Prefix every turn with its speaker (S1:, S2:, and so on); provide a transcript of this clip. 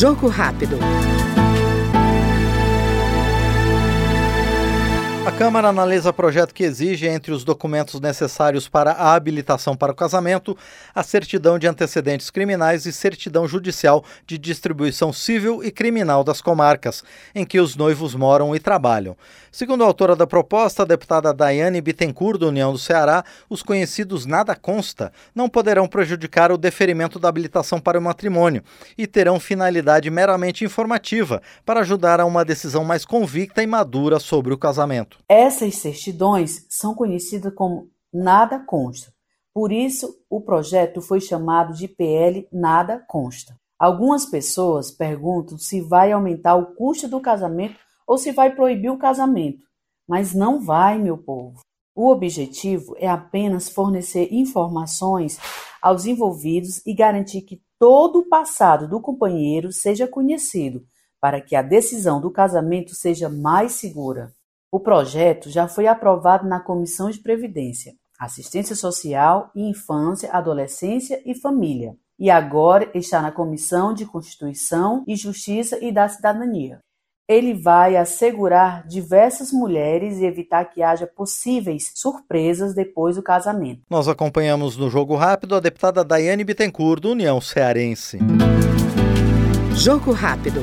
S1: Jogo rápido.
S2: A Câmara analisa projeto que exige, entre os documentos necessários para a habilitação para o casamento, a certidão de antecedentes criminais e certidão judicial de distribuição civil e criminal das comarcas, em que os noivos moram e trabalham. Segundo a autora da proposta, a deputada Daiane Bittencourt, do União do Ceará, os conhecidos nada consta não poderão prejudicar o deferimento da habilitação para o matrimônio e terão finalidade meramente informativa para ajudar a uma decisão mais convicta e madura sobre o casamento.
S3: Essas certidões são conhecidas como nada consta. Por isso, o projeto foi chamado de PL Nada Consta. Algumas pessoas perguntam se vai aumentar o custo do casamento ou se vai proibir o casamento. Mas não vai, meu povo. O objetivo é apenas fornecer informações aos envolvidos e garantir que todo o passado do companheiro seja conhecido, para que a decisão do casamento seja mais segura. O projeto já foi aprovado na Comissão de Previdência, Assistência Social e Infância, Adolescência e Família, e agora está na Comissão de Constituição e Justiça e da Cidadania. Ele vai assegurar diversas mulheres e evitar que haja possíveis surpresas depois do casamento.
S2: Nós acompanhamos no Jogo Rápido a deputada Daiane Bittencourt, do União Cearense.
S1: Jogo Rápido.